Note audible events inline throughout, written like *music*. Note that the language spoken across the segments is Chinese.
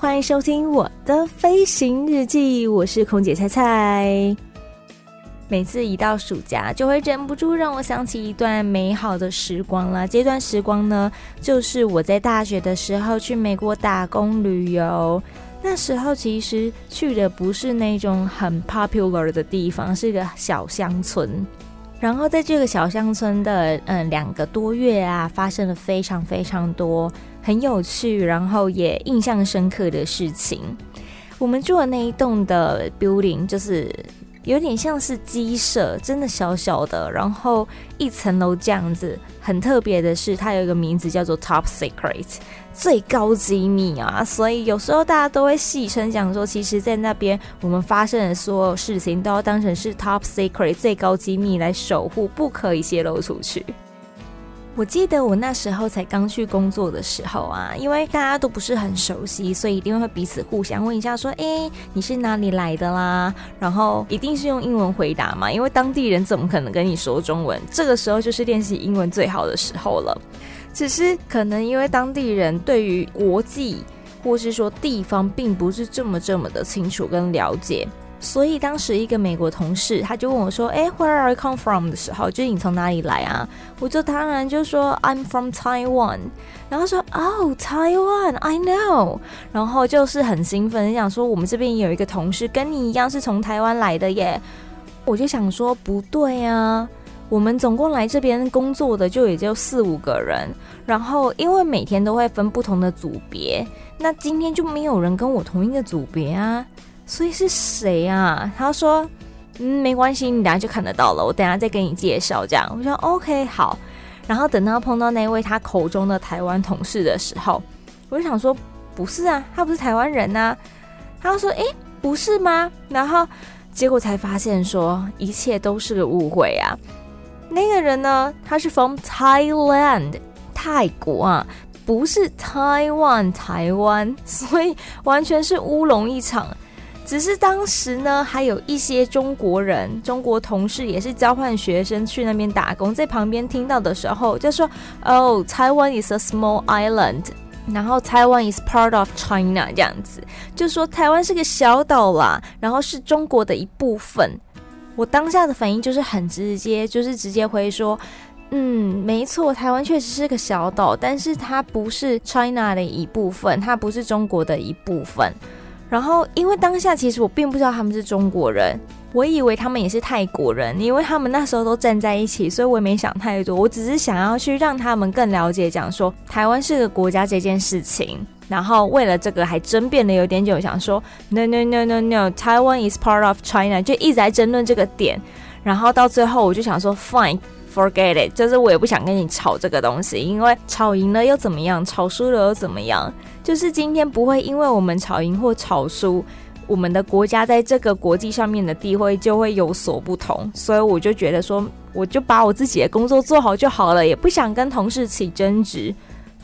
欢迎收听我的飞行日记，我是空姐菜菜。每次一到暑假，就会忍不住让我想起一段美好的时光了。这段时光呢，就是我在大学的时候去美国打工旅游。那时候其实去的不是那种很 popular 的地方，是个小乡村。然后在这个小乡村的嗯两个多月啊，发生了非常非常多。很有趣，然后也印象深刻的事情。我们住的那一栋的 building 就是有点像是鸡舍，真的小小的，然后一层楼这样子。很特别的是，它有一个名字叫做 Top Secret，最高机密啊。所以有时候大家都会戏称讲说，其实，在那边我们发生的所有事情都要当成是 Top Secret 最高机密来守护，不可以泄露出去。我记得我那时候才刚去工作的时候啊，因为大家都不是很熟悉，所以一定会彼此互相问一下，说：“诶，你是哪里来的啦？”然后一定是用英文回答嘛，因为当地人怎么可能跟你说中文？这个时候就是练习英文最好的时候了。只是可能因为当地人对于国际或是说地方并不是这么这么的清楚跟了解。所以当时一个美国同事他就问我说：“哎，Where are you come from？” 的时候，就是你从哪里来啊？我就当然就说：“I'm from Taiwan。”然后说：“Oh, Taiwan, I know。”然后就是很兴奋，想说我们这边有一个同事跟你一样是从台湾来的耶。我就想说不对啊，我们总共来这边工作的就也就四五个人，然后因为每天都会分不同的组别，那今天就没有人跟我同一个组别啊。所以是谁啊？他说：“嗯，没关系，你等下就看得到了。我等下再给你介绍。”这样我说：“OK，好。”然后等到碰到那位他口中的台湾同事的时候，我就想说：“不是啊，他不是台湾人呐。”他说：“诶，不是吗？”然后结果才发现说一切都是个误会啊。那个人呢，他是 from Thailand，泰国啊，不是 Taiwan，台湾，*laughs* 所以完全是乌龙一场。只是当时呢，还有一些中国人、中国同事也是交换学生去那边打工，在旁边听到的时候就说：“哦，Taiwan is a small island，然后 Taiwan is part of China，这样子，就说台湾是个小岛啦，然后是中国的一部分。”我当下的反应就是很直接，就是直接回说：“嗯，没错，台湾确实是个小岛，但是它不是 China 的一部分，它不是中国的一部分。”然后，因为当下其实我并不知道他们是中国人，我以为他们也是泰国人，因为他们那时候都站在一起，所以我也没想太多。我只是想要去让他们更了解，讲说台湾是个国家这件事情。然后为了这个还争辩了有点久，想说 No no no no no，Taiwan is part of China，就一直在争论这个点。然后到最后，我就想说 Fine。Forget it，就是我也不想跟你吵这个东西，因为吵赢了又怎么样，吵输了又怎么样？就是今天不会因为我们吵赢或吵输，我们的国家在这个国际上面的地位就会有所不同。所以我就觉得说，我就把我自己的工作做好就好了，也不想跟同事起争执。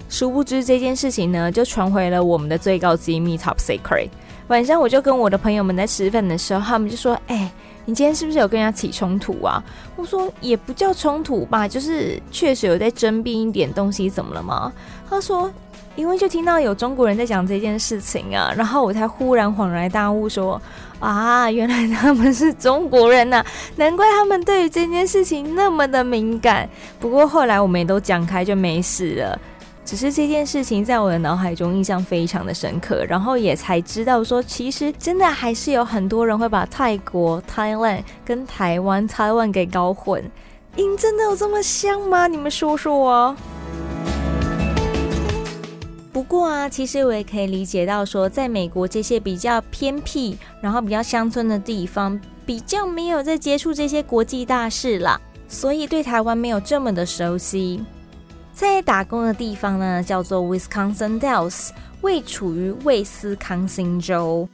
殊不知这件事情呢，就传回了我们的最高机密 Top Secret。晚上我就跟我的朋友们在吃饭的时候，他们就说：“哎、”你今天是不是有跟人家起冲突啊？我说也不叫冲突吧，就是确实有在争辩一点东西，怎么了吗？他说，因为就听到有中国人在讲这件事情啊，然后我才忽然恍然大悟，说啊，原来他们是中国人呐，难怪他们对于这件事情那么的敏感。不过后来我们也都讲开，就没事了。只是这件事情在我的脑海中印象非常的深刻，然后也才知道说，其实真的还是有很多人会把泰国 （Thailand） 跟台湾 （Taiwan） 给搞混。音真的有这么像吗？你们说说啊。不过啊，其实我也可以理解到说，在美国这些比较偏僻，然后比较乡村的地方，比较没有在接触这些国际大事啦，所以对台湾没有这么的熟悉。在打工的地方呢，叫做 Wisconsin Dells，位处于威斯康星州。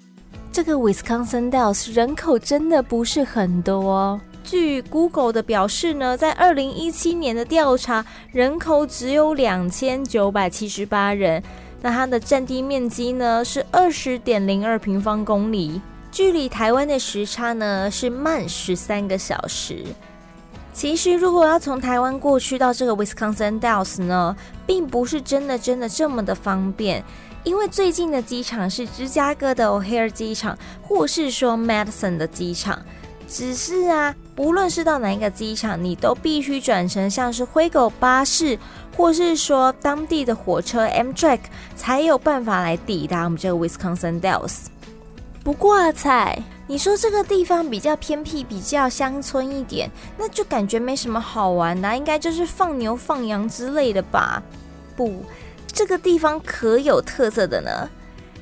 这个 Wisconsin Dells 人口真的不是很多。据 Google 的表示呢，在二零一七年的调查，人口只有两千九百七十八人。那它的占地面积呢是二十点零二平方公里，距离台湾的时差呢是慢十三个小时。其实，如果要从台湾过去到这个 Wisconsin Dells 呢，并不是真的真的这么的方便，因为最近的机场是芝加哥的 O'Hare 机场，或是说 Madison 的机场。只是啊，不论是到哪一个机场，你都必须转乘像是灰狗巴士，或是说当地的火车 Amtrak，才有办法来抵达我们这个 Wisconsin Dells。不过啊，菜。你说这个地方比较偏僻，比较乡村一点，那就感觉没什么好玩的，应该就是放牛放羊之类的吧？不，这个地方可有特色的呢。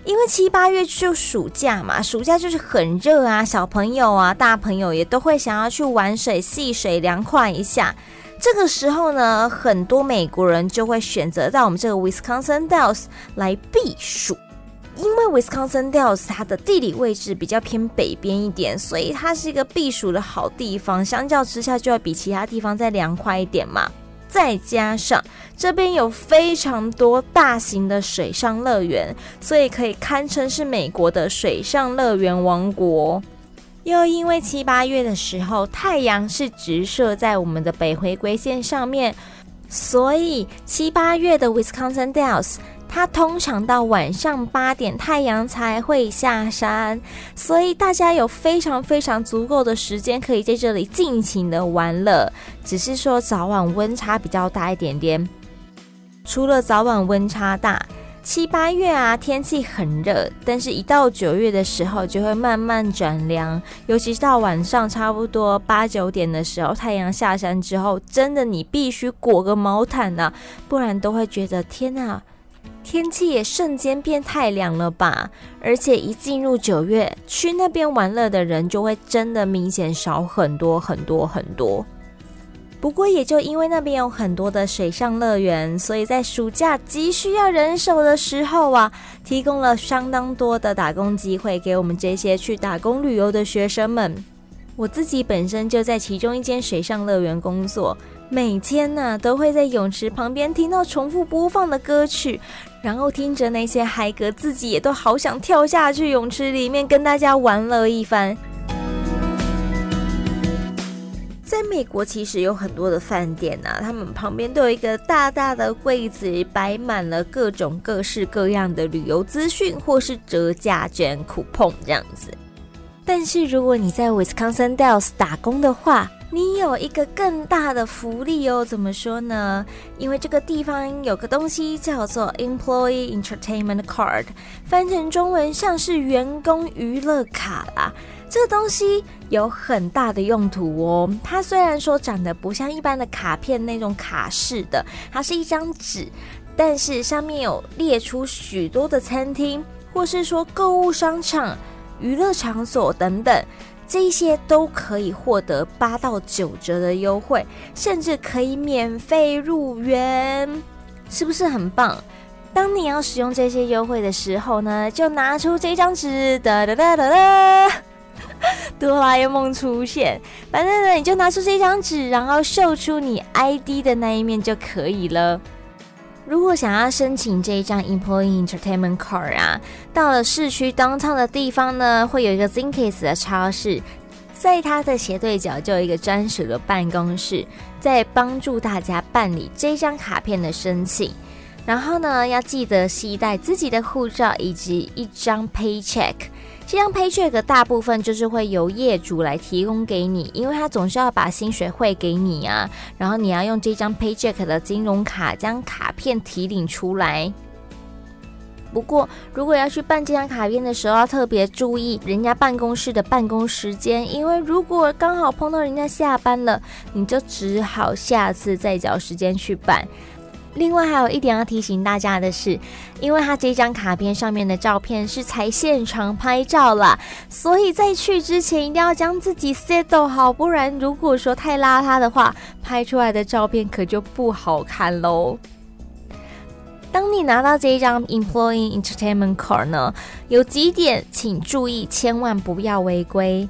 因为七八月就暑假嘛，暑假就是很热啊，小朋友啊、大朋友也都会想要去玩水、戏水、凉快一下。这个时候呢，很多美国人就会选择到我们这个 Wisconsin Dells 来避暑。因为 Wisconsin Dells 它的地理位置比较偏北边一点，所以它是一个避暑的好地方。相较之下，就要比其他地方再凉快一点嘛。再加上这边有非常多大型的水上乐园，所以可以堪称是美国的水上乐园王国。又因为七八月的时候，太阳是直射在我们的北回归线上面，所以七八月的 Wisconsin Dells。它通常到晚上八点太阳才会下山，所以大家有非常非常足够的时间可以在这里尽情的玩乐。只是说早晚温差比较大一点点。除了早晚温差大，七八月啊天气很热，但是一到九月的时候就会慢慢转凉，尤其是到晚上差不多八九点的时候，太阳下山之后，真的你必须裹个毛毯呐、啊，不然都会觉得天呐。天气也瞬间变太凉了吧！而且一进入九月，去那边玩乐的人就会真的明显少很多很多很多。不过也就因为那边有很多的水上乐园，所以在暑假急需要人手的时候啊，提供了相当多的打工机会给我们这些去打工旅游的学生们。我自己本身就在其中一间水上乐园工作。每天呢，都会在泳池旁边听到重复播放的歌曲，然后听着那些嗨歌，自己也都好想跳下去泳池里面跟大家玩乐一番。在美国，其实有很多的饭店啊，他们旁边都有一个大大的柜子，摆满了各种各式各样的旅游资讯或是折价券、coupon 这样子。但是如果你在 Wisconsin Dells 打工的话，你有一个更大的福利哦，怎么说呢？因为这个地方有个东西叫做 Employee Entertainment Card，翻成中文像是员工娱乐卡啦。这个东西有很大的用途哦。它虽然说长得不像一般的卡片那种卡式的，它是一张纸，但是上面有列出许多的餐厅，或是说购物商场、娱乐场所等等。这些都可以获得八到九折的优惠，甚至可以免费入园，是不是很棒？当你要使用这些优惠的时候呢，就拿出这张纸，哒哒哒哒哒，*laughs* 哆啦 A 梦出现。反正呢，你就拿出这张纸，然后秀出你 ID 的那一面就可以了。如果想要申请这一张 Employee Entertainment Card 啊，到了市区 downtown 的地方呢，会有一个 Zinke's 的超市，在它的斜对角就有一个专属的办公室，在帮助大家办理这张卡片的申请。然后呢，要记得携带自己的护照以及一张 Paycheck。这张 Paycheck 大部分就是会由业主来提供给你，因为他总是要把薪水汇给你啊。然后你要用这张 Paycheck 的金融卡将卡片提领出来。不过，如果要去办这张卡片的时候，要特别注意人家办公室的办公时间，因为如果刚好碰到人家下班了，你就只好下次再找时间去办。另外还有一点要提醒大家的是，因为他这张卡片上面的照片是才现场拍照啦，所以在去之前一定要将自己 set 好，不然如果说太邋遢的话，拍出来的照片可就不好看喽。当你拿到这一张 Employee Entertainment Card 呢，有几点请注意，千万不要违规。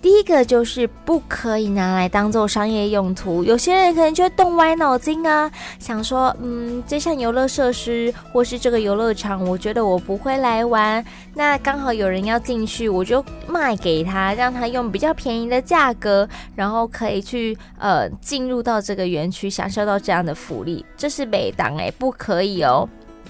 第一个就是不可以拿来当做商业用途，有些人可能就会动歪脑筋啊，想说，嗯，这项游乐设施或是这个游乐场，我觉得我不会来玩，那刚好有人要进去，我就卖给他，让他用比较便宜的价格，然后可以去呃进入到这个园区，享受到这样的福利，这是违章诶，不可以哦。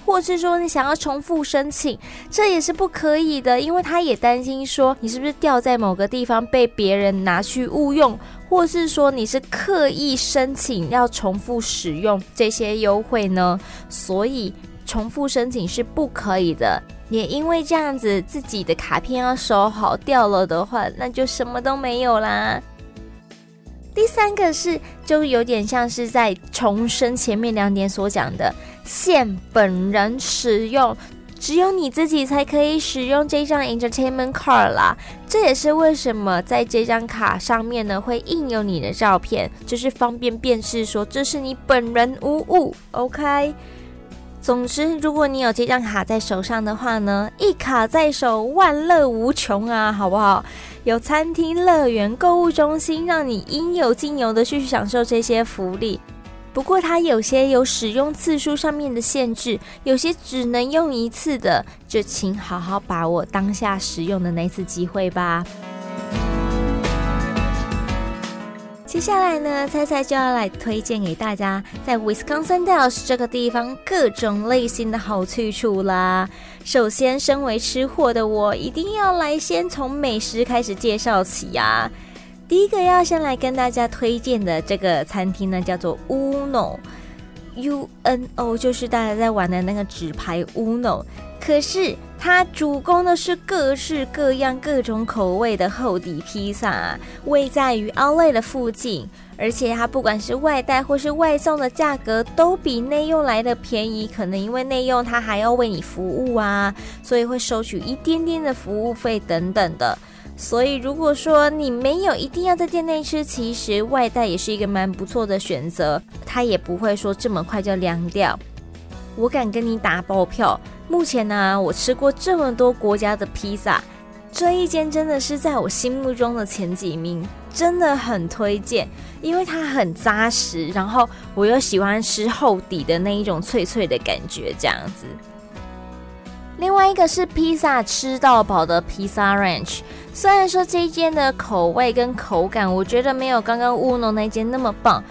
或是说你想要重复申请，这也是不可以的，因为他也担心说你是不是掉在某个地方被别人拿去误用，或是说你是刻意申请要重复使用这些优惠呢？所以重复申请是不可以的。也因为这样子，自己的卡片要收好，掉了的话，那就什么都没有啦。第三个是，就有点像是在重申前面两点所讲的，限本人使用，只有你自己才可以使用这张 Entertainment Card 啦。这也是为什么在这张卡上面呢会印有你的照片，就是方便辨识说这是你本人无误。OK。总之，如果你有这张卡在手上的话呢，一卡在手，万乐无穷啊，好不好？有餐厅、乐园、购物中心，让你应有尽有的去享受这些福利。不过，它有些有使用次数上面的限制，有些只能用一次的，就请好好把握当下使用的那次机会吧。接下来呢，菜菜就要来推荐给大家，在 Wisconsin Dells 这个地方各种类型的好去处啦。首先，身为吃货的我，一定要来先从美食开始介绍起呀。第一个要先来跟大家推荐的这个餐厅呢，叫做 Uno，U N O，就是大家在玩的那个纸牌 Uno。可是它主攻的是各式各样、各种口味的厚底披萨，啊位在于 Outlet 的附近，而且它不管是外带或是外送的价格都比内用来的便宜。可能因为内用它还要为你服务啊，所以会收取一点点的服务费等等的。所以如果说你没有一定要在店内吃，其实外带也是一个蛮不错的选择，它也不会说这么快就凉掉。我敢跟你打包票。目前呢，我吃过这么多国家的披萨，这一间真的是在我心目中的前几名，真的很推荐，因为它很扎实，然后我又喜欢吃厚底的那一种脆脆的感觉，这样子。另外一个是披萨吃到饱的披萨 Ranch，虽然说这一间的口味跟口感，我觉得没有刚刚乌龙那间那么棒。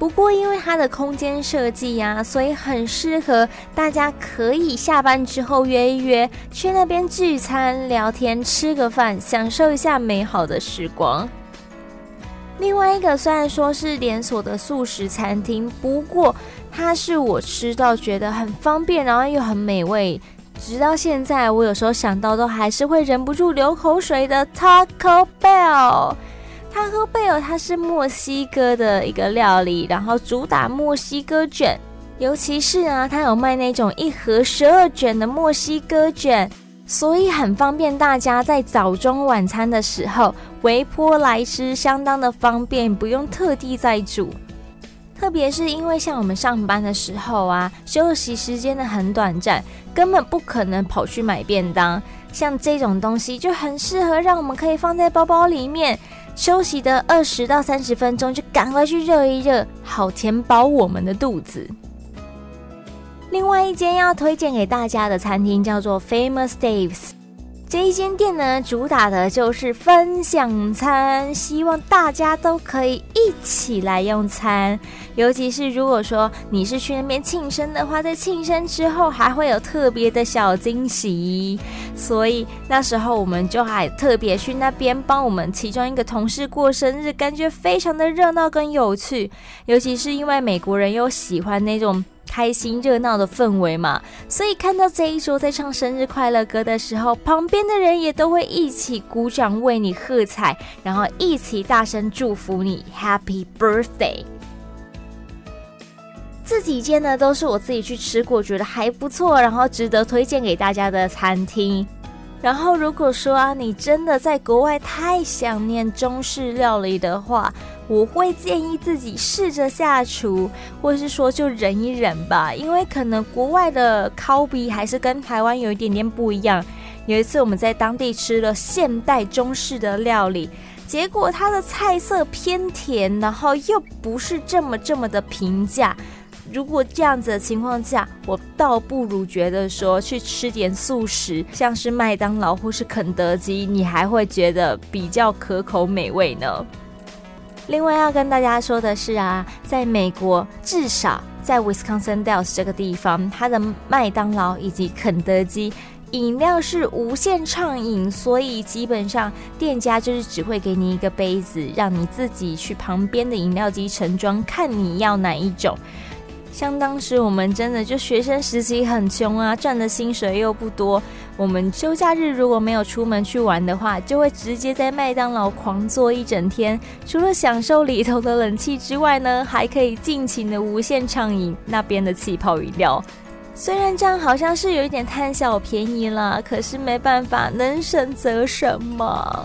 不过，因为它的空间设计呀，所以很适合大家可以下班之后约一约，去那边聚餐、聊天、吃个饭，享受一下美好的时光。另外一个虽然说是连锁的素食餐厅，不过它是我吃到觉得很方便，然后又很美味，直到现在我有时候想到都还是会忍不住流口水的 Taco Bell。Taco Bell 它是墨西哥的一个料理，然后主打墨西哥卷，尤其是啊，它有卖那种一盒十二卷的墨西哥卷，所以很方便大家在早中晚餐的时候微波来吃，相当的方便，不用特地再煮。特别是因为像我们上班的时候啊，休息时间的很短暂，根本不可能跑去买便当，像这种东西就很适合让我们可以放在包包里面。休息的二十到三十分钟，就赶快去热一热，好填饱我们的肚子。另外一间要推荐给大家的餐厅叫做 Famous Dave's。这一间店呢，主打的就是分享餐，希望大家都可以一起来用餐。尤其是如果说你是去那边庆生的话，在庆生之后还会有特别的小惊喜。所以那时候我们就还特别去那边帮我们其中一个同事过生日，感觉非常的热闹跟有趣。尤其是因为美国人又喜欢那种。开心热闹的氛围嘛，所以看到这一桌在唱生日快乐歌的时候，旁边的人也都会一起鼓掌为你喝彩，然后一起大声祝福你 Happy Birthday。这几间呢都是我自己去吃过，觉得还不错，然后值得推荐给大家的餐厅。然后如果说啊，你真的在国外太想念中式料理的话，我会建议自己试着下厨，或是说就忍一忍吧，因为可能国外的烤比还是跟台湾有一点点不一样。有一次我们在当地吃了现代中式的料理。结果它的菜色偏甜，然后又不是这么这么的平价。如果这样子的情况下，我倒不如觉得说去吃点素食，像是麦当劳或是肯德基，你还会觉得比较可口美味呢。另外要跟大家说的是啊，在美国，至少在 Wisconsin Dells 这个地方，它的麦当劳以及肯德基。饮料是无限畅饮，所以基本上店家就是只会给你一个杯子，让你自己去旁边的饮料机盛装，看你要哪一种。像当时我们真的就学生时期很穷啊，赚的薪水又不多，我们休假日如果没有出门去玩的话，就会直接在麦当劳狂坐一整天。除了享受里头的冷气之外呢，还可以尽情的无限畅饮那边的气泡饮料。虽然这样好像是有一点贪小便宜了，可是没办法，能省则省嘛。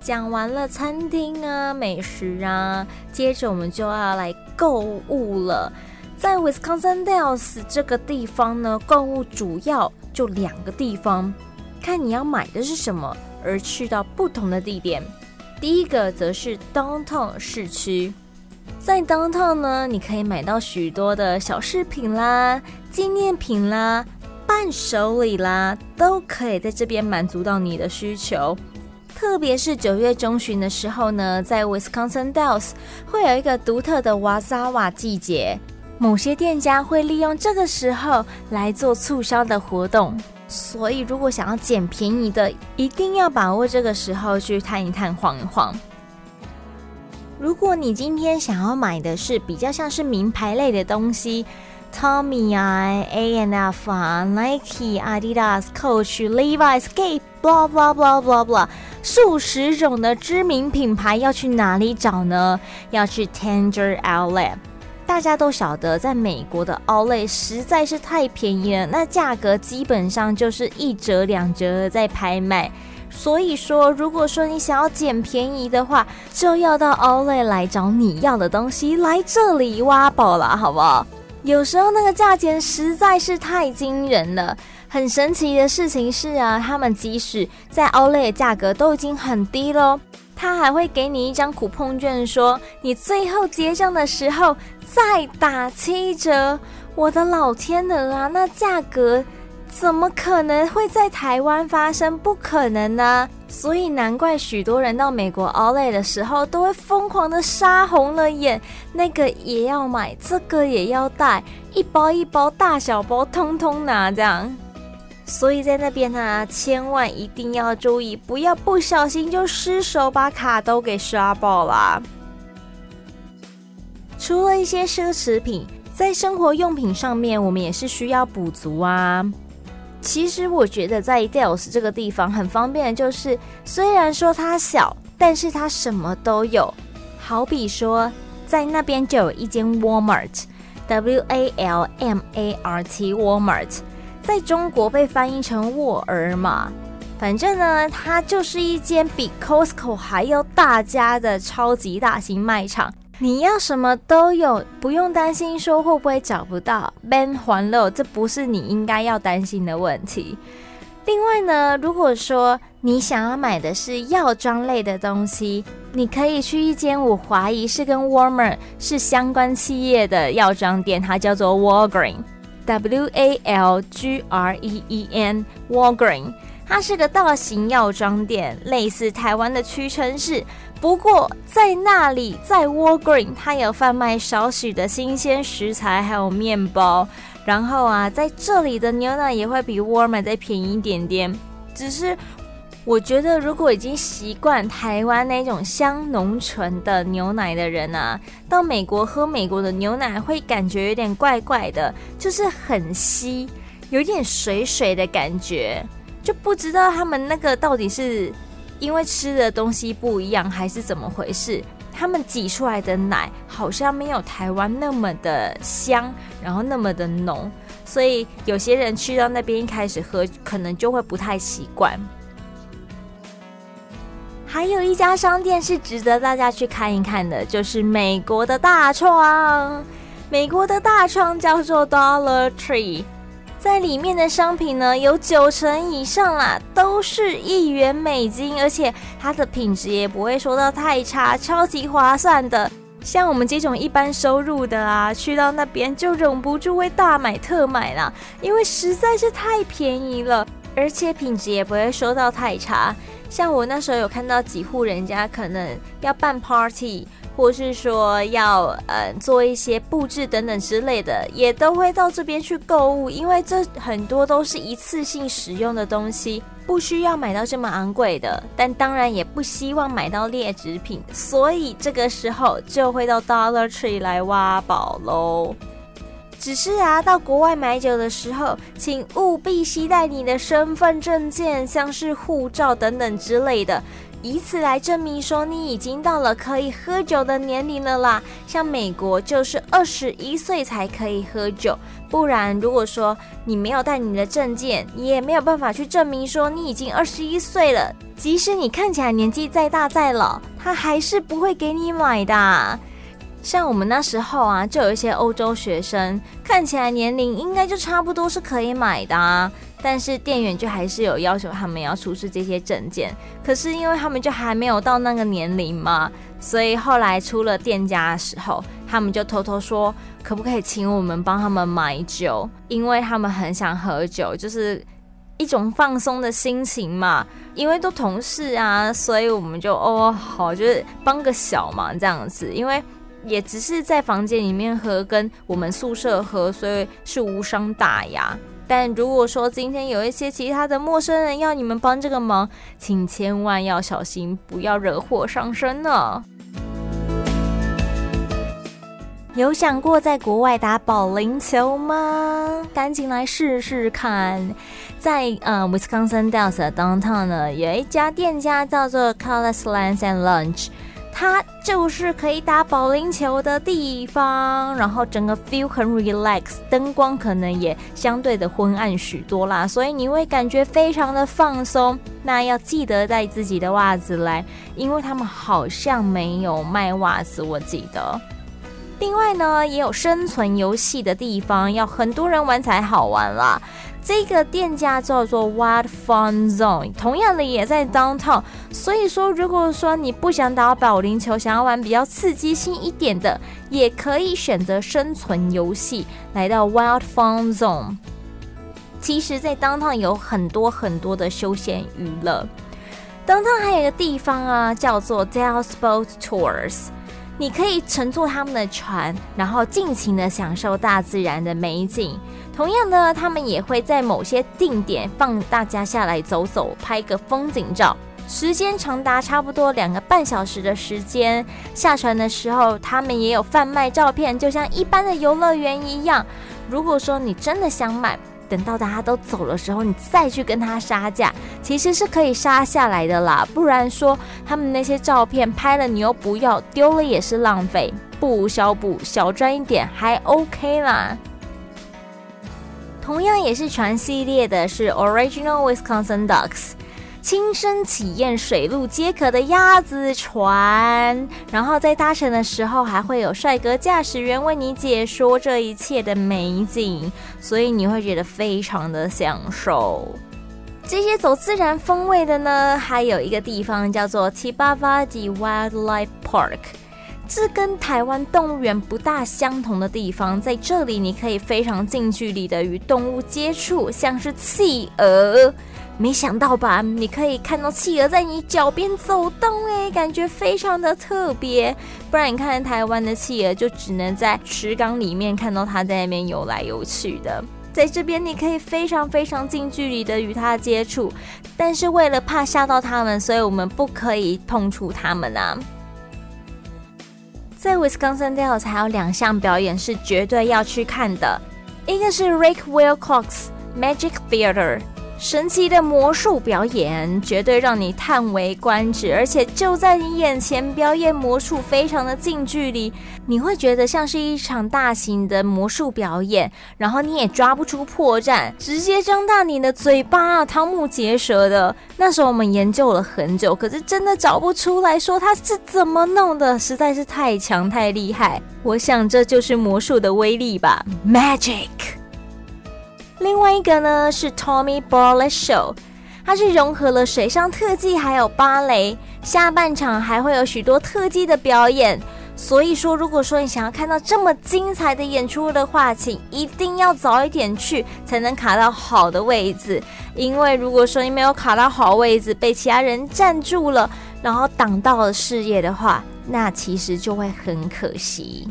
讲完了餐厅啊、美食啊，接着我们就要来购物了。在 Wisconsin Dells 这个地方呢，购物主要就两个地方，看你要买的是什么，而去到不同的地点。第一个则是 Downtown 市区。在 Downtown 呢，你可以买到许多的小饰品啦、纪念品啦、伴手礼啦，都可以在这边满足到你的需求。特别是九月中旬的时候呢，在 Wisconsin Dells 会有一个独特的哇沙瓦季节，某些店家会利用这个时候来做促销的活动。所以，如果想要捡便宜的，一定要把握这个时候去探一探、晃一晃。如果你今天想要买的是比较像是名牌类的东西，Tommy 啊、A N F 啊、Nike、Adidas、Coach、Levi's、Gap，blah blah blah blah blah，数十种的知名品牌，要去哪里找呢？要去 Tanger Outlet。大家都晓得，在美国的 Outlet 实在是太便宜了，那价格基本上就是一折两折在拍卖。所以说，如果说你想要捡便宜的话，就要到 Outlet 来找你要的东西，来这里挖宝了，好不好？有时候那个价钱实在是太惊人了。很神奇的事情是啊，他们即使在 Outlet 价格都已经很低喽，他还会给你一张苦碰券，说你最后结账的时候再打七折。我的老天鹅啊，那价格！怎么可能会在台湾发生？不可能呢！所以难怪许多人到美国 Outlet 的时候都会疯狂的杀红了眼，那个也要买，这个也要带，一包一包大小包通通拿这样。所以在那边呢，千万一定要注意，不要不小心就失手把卡都给刷爆了。除了一些奢侈品，在生活用品上面，我们也是需要补足啊。其实我觉得在 Dells 这个地方很方便的就是，虽然说它小，但是它什么都有。好比说，在那边就有一间 Walmart，W A L M A R T Walmart，在中国被翻译成沃尔玛。反正呢，它就是一间比 Costco 还要大家的超级大型卖场。你要什么都有，不用担心说会不会找不到。Ben 还乐，这不是你应该要担心的问题。另外呢，如果说你想要买的是药妆类的东西，你可以去一间我怀疑是跟 Walmart 是相关企业的药妆店，它叫做 Walgreen Walgreen，W A L G R E E N，Walgreen，它是个大型药妆店，类似台湾的屈臣氏。不过在那里，在 Walgreen，它有贩卖少许的新鲜食材，还有面包。然后啊，在这里的牛奶也会比沃尔玛再便宜一点点。只是我觉得，如果已经习惯台湾那种香浓醇的牛奶的人啊，到美国喝美国的牛奶会感觉有点怪怪的，就是很稀，有点水水的感觉，就不知道他们那个到底是。因为吃的东西不一样，还是怎么回事？他们挤出来的奶好像没有台湾那么的香，然后那么的浓，所以有些人去到那边一开始喝，可能就会不太习惯。还有一家商店是值得大家去看一看的，就是美国的大创。美国的大创叫做 Dollar Tree。在里面的商品呢，有九成以上啊，都是一元美金，而且它的品质也不会说到太差，超级划算的。像我们这种一般收入的啊，去到那边就忍不住会大买特买啦，因为实在是太便宜了，而且品质也不会说到太差。像我那时候有看到几户人家可能要办 party。或是说要呃做一些布置等等之类的，也都会到这边去购物，因为这很多都是一次性使用的东西，不需要买到这么昂贵的，但当然也不希望买到劣质品，所以这个时候就会到 Dollar Tree 来挖宝喽。只是啊，到国外买酒的时候，请务必携带你的身份证件，像是护照等等之类的。以此来证明说你已经到了可以喝酒的年龄了啦。像美国就是二十一岁才可以喝酒，不然如果说你没有带你的证件，你也没有办法去证明说你已经二十一岁了。即使你看起来年纪再大再老，他还是不会给你买的。像我们那时候啊，就有一些欧洲学生，看起来年龄应该就差不多是可以买的啊。但是店员就还是有要求他们要出示这些证件，可是因为他们就还没有到那个年龄嘛，所以后来出了店家的时候，他们就偷偷说可不可以请我们帮他们买酒，因为他们很想喝酒，就是一种放松的心情嘛。因为都同事啊，所以我们就哦好，就是帮个小忙这样子，因为也只是在房间里面喝，跟我们宿舍喝，所以是无伤大雅。但如果说今天有一些其他的陌生人要你们帮这个忙，请千万要小心，不要惹祸上身呢。有想过在国外打保龄球吗？赶紧来试试看。在呃，Wisconsin Dells 的 Downtown 呢，有一家店家叫做 Callus Lanes and Lunch。它就是可以打保龄球的地方，然后整个 feel 很 relax，灯光可能也相对的昏暗许多啦，所以你会感觉非常的放松。那要记得带自己的袜子来，因为他们好像没有卖袜子，我记得。另外呢，也有生存游戏的地方，要很多人玩才好玩啦。这个店家叫做 Wild Fun Zone，同样的也在 Downtown。所以说，如果说你不想打保龄球，想要玩比较刺激性一点的，也可以选择生存游戏，来到 Wild Fun Zone。其实，在 Downtown 有很多很多的休闲娱乐。Downtown 还有一个地方啊，叫做 Dells Boat Tours。你可以乘坐他们的船，然后尽情的享受大自然的美景。同样的，他们也会在某些定点放大家下来走走，拍个风景照，时间长达差不多两个半小时的时间。下船的时候，他们也有贩卖照片，就像一般的游乐园一样。如果说你真的想买，等到大家都走的时候，你再去跟他杀价，其实是可以杀下来的啦。不然说他们那些照片拍了你又不要，丢了也是浪费。不无小补，小赚一点还 OK 啦。同样也是船系列的是 Original Wisconsin Ducks。亲身体验水陆皆可的鸭子船，然后在搭乘的时候还会有帅哥驾驶员为你解说这一切的美景，所以你会觉得非常的享受。这些走自然风味的呢，还有一个地方叫做 Tivavadi Wildlife Park，这跟台湾动物园不大相同的地方，在这里你可以非常近距离的与动物接触，像是企鹅。没想到吧？你可以看到企鹅在你脚边走动，哎，感觉非常的特别。不然你看台湾的企鹅，就只能在池缸里面看到它在那边游来游去的。在这边，你可以非常非常近距离的与它接触，但是为了怕吓到它们，所以我们不可以碰触它们啊。在 Wisconsin Dells 还有两项表演是绝对要去看的，一个是 Rick Wilcox Magic Theater。神奇的魔术表演绝对让你叹为观止，而且就在你眼前表演魔术，非常的近距离，你会觉得像是一场大型的魔术表演，然后你也抓不出破绽，直接张大你的嘴巴，瞠目结舌的。那时候我们研究了很久，可是真的找不出来说他是怎么弄的，实在是太强太厉害。我想这就是魔术的威力吧，Magic。另外一个呢是 Tommy Burlesque Show，它是融合了水上特技还有芭蕾，下半场还会有许多特技的表演。所以说，如果说你想要看到这么精彩的演出的话，请一定要早一点去，才能卡到好的位置。因为如果说你没有卡到好位置，被其他人占住了，然后挡到了视野的话，那其实就会很可惜。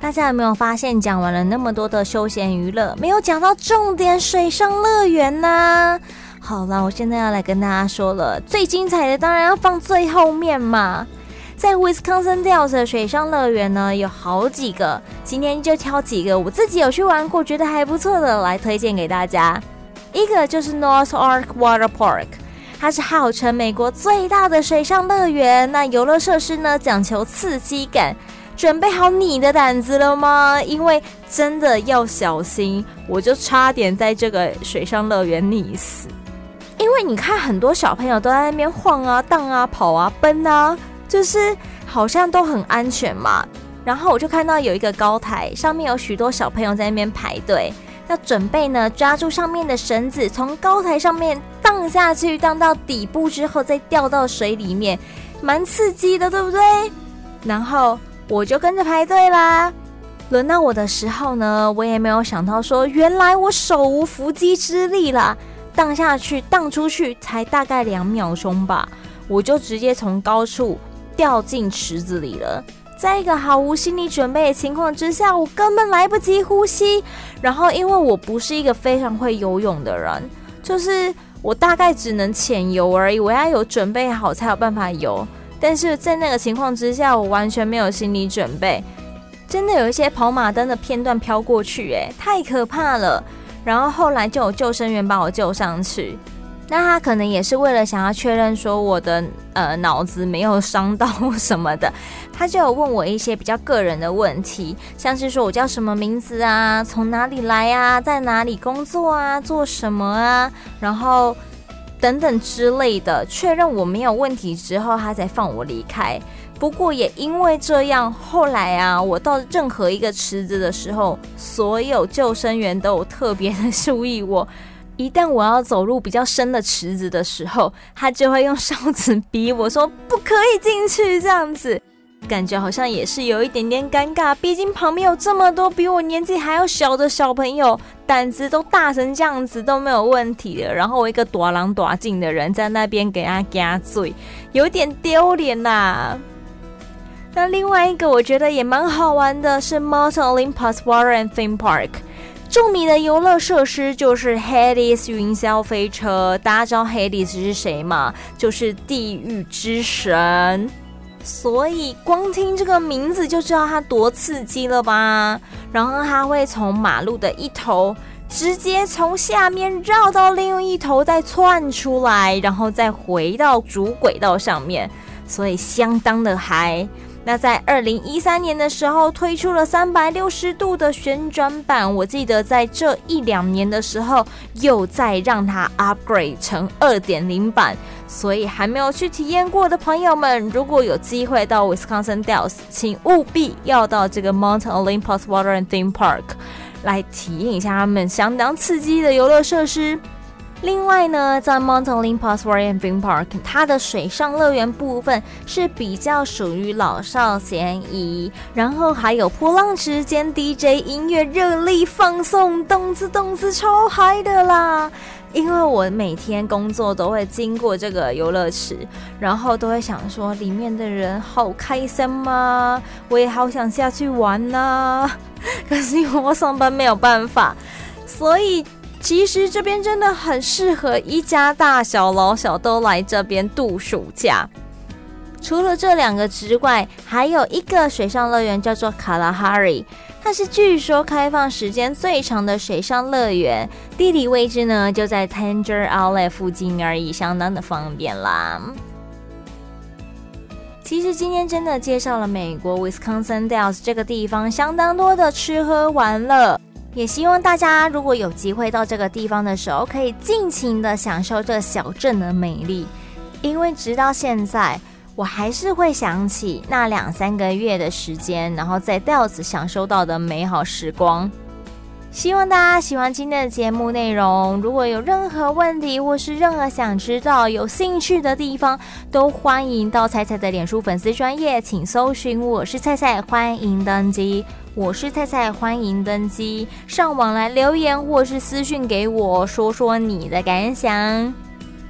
大家有没有发现，讲完了那么多的休闲娱乐，没有讲到重点水上乐园呢？好了，我现在要来跟大家说了，最精彩的当然要放最后面嘛。在 Wisconsin Dells 的水上乐园呢，有好几个，今天就挑几个我自己有去玩过，觉得还不错的来推荐给大家。一个就是 North Ark Water Park，它是号称美国最大的水上乐园，那游乐设施呢，讲求刺激感。准备好你的胆子了吗？因为真的要小心，我就差点在这个水上乐园溺死。因为你看，很多小朋友都在那边晃啊、荡啊、跑啊、奔啊，就是好像都很安全嘛。然后我就看到有一个高台，上面有许多小朋友在那边排队，要准备呢抓住上面的绳子，从高台上面荡下去，荡到底部之后再掉到水里面，蛮刺激的，对不对？然后。我就跟着排队啦。轮到我的时候呢，我也没有想到说，原来我手无缚鸡之力啦，荡下去、荡出去才大概两秒钟吧，我就直接从高处掉进池子里了。在一个毫无心理准备的情况之下，我根本来不及呼吸。然后，因为我不是一个非常会游泳的人，就是我大概只能浅游而已，我要有准备好才有办法游。但是在那个情况之下，我完全没有心理准备，真的有一些跑马灯的片段飘过去，诶，太可怕了。然后后来就有救生员把我救上去，那他可能也是为了想要确认说我的呃脑子没有伤到什么的，*laughs* 他就有问我一些比较个人的问题，像是说我叫什么名字啊，从哪里来啊，在哪里工作啊，做什么啊，然后。等等之类的，确认我没有问题之后，他才放我离开。不过也因为这样，后来啊，我到任何一个池子的时候，所有救生员都有特别的 *laughs* 注意我。一旦我要走入比较深的池子的时候，他就会用 *laughs* 哨子逼我说不可以进去，这样子。感觉好像也是有一点点尴尬，毕竟旁边有这么多比我年纪还要小的小朋友，胆子都大成这样子都没有问题的。然后我一个大人大静的人在那边给他加嘴，有点丢脸呐。那另外一个我觉得也蛮好玩的是 Mount Olympus Water and Theme Park，著名的游乐设施就是 Hades 云霄飞车。大家知道 Hades 是谁吗？就是地狱之神。所以光听这个名字就知道它多刺激了吧？然后它会从马路的一头直接从下面绕到另一头，再窜出来，然后再回到主轨道上面，所以相当的嗨。那在二零一三年的时候推出了三百六十度的旋转版，我记得在这一两年的时候又再让它 upgrade 成二点零版，所以还没有去体验过的朋友们，如果有机会到 Wisconsin Dells，请务必要到这个 Mountain Olympus Water and Theme Park 来体验一下他们相当刺激的游乐设施。另外呢，在 Mountain Olympus Water and Theme Park，它的水上乐园部分是比较属于老少咸宜，然后还有波浪池间 DJ 音乐热力放送，动次动次超嗨的啦！因为我每天工作都会经过这个游乐池，然后都会想说里面的人好开心吗？我也好想下去玩呐、啊，*laughs* 可是因为我上班没有办法，所以。其实这边真的很适合一家大小老小都来这边度暑假。除了这两个之外，还有一个水上乐园叫做卡拉哈里，它是据说开放时间最长的水上乐园，地理位置呢就在 Tanger Outlet 附近而已，相当的方便啦。其实今天真的介绍了美国 Wisconsin Dells 这个地方相当多的吃喝玩乐，也希望大家如果有机会到这个地方的时候，可以尽情的享受这小镇的美丽，因为直到现在。我还是会想起那两三个月的时间，然后在 Dells 享受到的美好时光。希望大家喜欢今天的节目内容。如果有任何问题，或是任何想知道、有兴趣的地方，都欢迎到菜菜的脸书粉丝专页，请搜寻“我是菜菜”，欢迎登机。我是菜菜，欢迎登机。上网来留言或是私讯给我，说说你的感想。